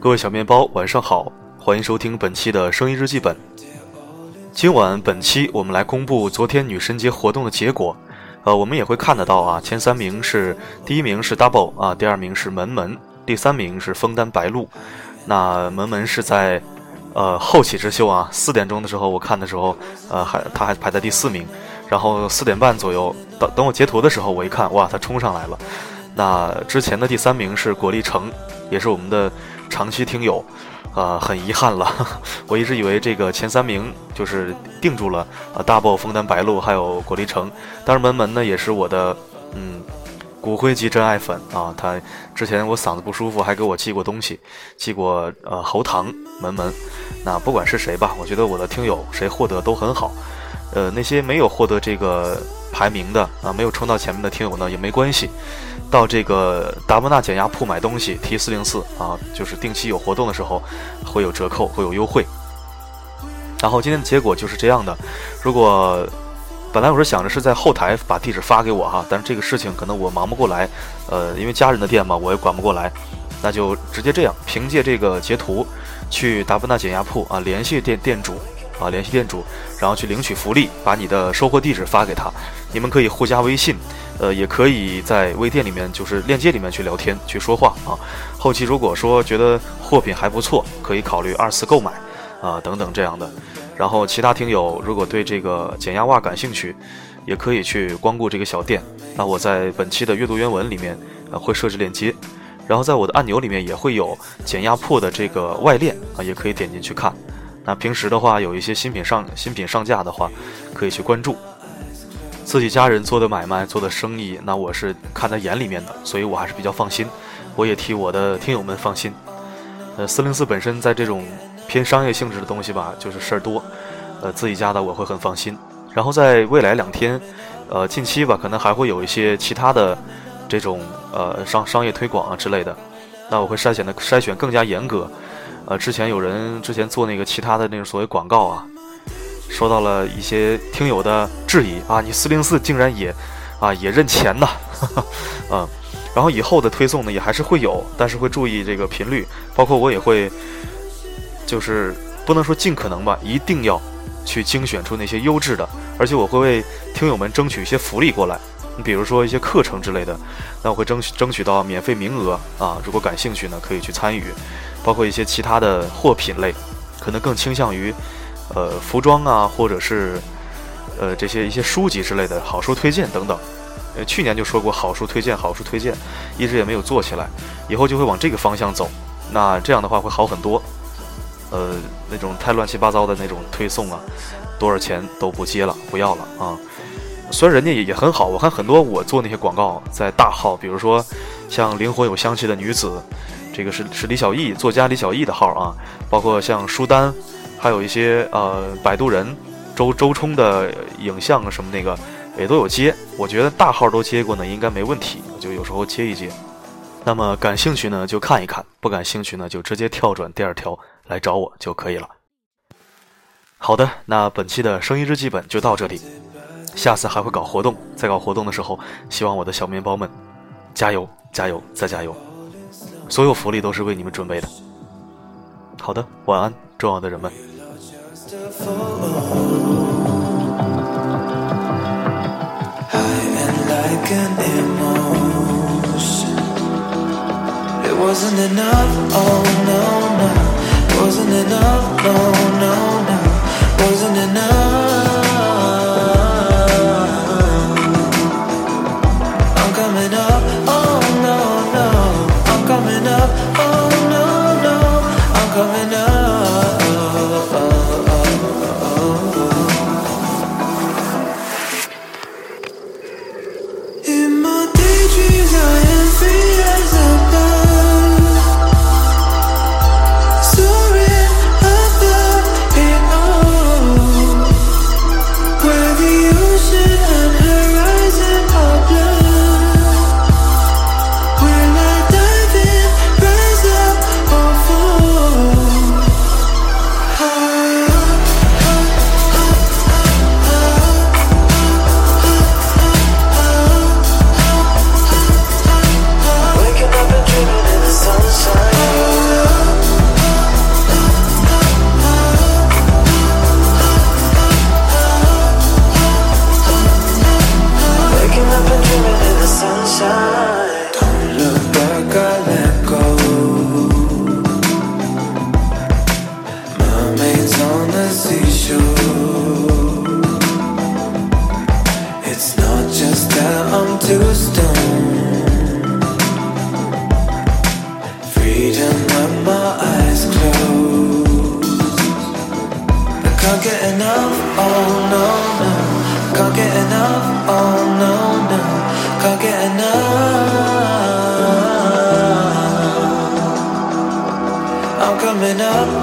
各位小面包，晚上好，欢迎收听本期的声音日记本。今晚本期我们来公布昨天女神节活动的结果。呃，我们也会看得到啊，前三名是第一名是 Double 啊，第二名是门门，第三名是枫丹白露。那门门是在呃后起之秀啊，四点钟的时候我看的时候，呃还他还排在第四名，然后四点半左右等等我截图的时候，我一看哇，他冲上来了。那之前的第三名是果粒橙，也是我们的长期听友，呃，很遗憾了，我一直以为这个前三名就是定住了啊大宝枫丹白露还有果粒橙，当然门门呢也是我的嗯骨灰级真爱粉啊，他之前我嗓子不舒服还给我寄过东西，寄过呃喉糖门门，那不管是谁吧，我觉得我的听友谁获得都很好，呃那些没有获得这个排名的啊，没有冲到前面的听友呢也没关系。到这个达摩纳减压铺买东西，T 四零四啊，就是定期有活动的时候会有折扣，会有优惠。然后今天的结果就是这样的。如果本来我是想着是在后台把地址发给我哈，但是这个事情可能我忙不过来，呃，因为家人的店嘛，我也管不过来，那就直接这样，凭借这个截图去达摩纳减压铺啊，联系店店主啊，联系店主，然后去领取福利，把你的收货地址发给他，你们可以互加微信。呃，也可以在微店里面，就是链接里面去聊天、去说话啊。后期如果说觉得货品还不错，可以考虑二次购买啊，等等这样的。然后其他听友如果对这个减压袜感兴趣，也可以去光顾这个小店。那我在本期的阅读原文里面会设置链接，然后在我的按钮里面也会有减压铺的这个外链啊，也可以点进去看。那平时的话，有一些新品上新品上架的话，可以去关注。自己家人做的买卖、做的生意，那我是看在眼里面的，所以我还是比较放心。我也替我的听友们放心。呃，四零四本身在这种偏商业性质的东西吧，就是事儿多。呃，自己家的我会很放心。然后在未来两天，呃，近期吧，可能还会有一些其他的这种呃商商业推广啊之类的。那我会筛选的筛选更加严格。呃，之前有人之前做那个其他的那种所谓广告啊。收到了一些听友的质疑啊，你四零四竟然也，啊也认钱呐，嗯，然后以后的推送呢也还是会有，但是会注意这个频率，包括我也会，就是不能说尽可能吧，一定要去精选出那些优质的，而且我会为听友们争取一些福利过来，你比如说一些课程之类的，那我会争取争取到免费名额啊，如果感兴趣呢可以去参与，包括一些其他的货品类，可能更倾向于。呃，服装啊，或者是呃这些一些书籍之类的好书推荐等等，呃，去年就说过好书推荐，好书推荐，一直也没有做起来，以后就会往这个方向走，那这样的话会好很多。呃，那种太乱七八糟的那种推送啊，多少钱都不接了，不要了啊。虽然人家也也很好，我看很多我做那些广告在大号，比如说像灵魂有香气的女子，这个是是李小艺作家李小艺的号啊，包括像书单。还有一些呃，摆渡人周周冲的影像什么那个也都有接，我觉得大号都接过呢，应该没问题，就有时候接一接。那么感兴趣呢就看一看，不感兴趣呢就直接跳转第二条来找我就可以了。好的那本期的声音日记本就到这里。下次还会搞活动在搞活动的时候希望我的小面包们加油加油再加油。所有福利都是为你们准备的。好的晚安重要的人们。It wasn't enoughono It's not just that I'm too stoned. Freedom when my eyes close. I can't get enough, oh no, no. Can't get enough, oh no, no. Can't get enough. I'm coming up.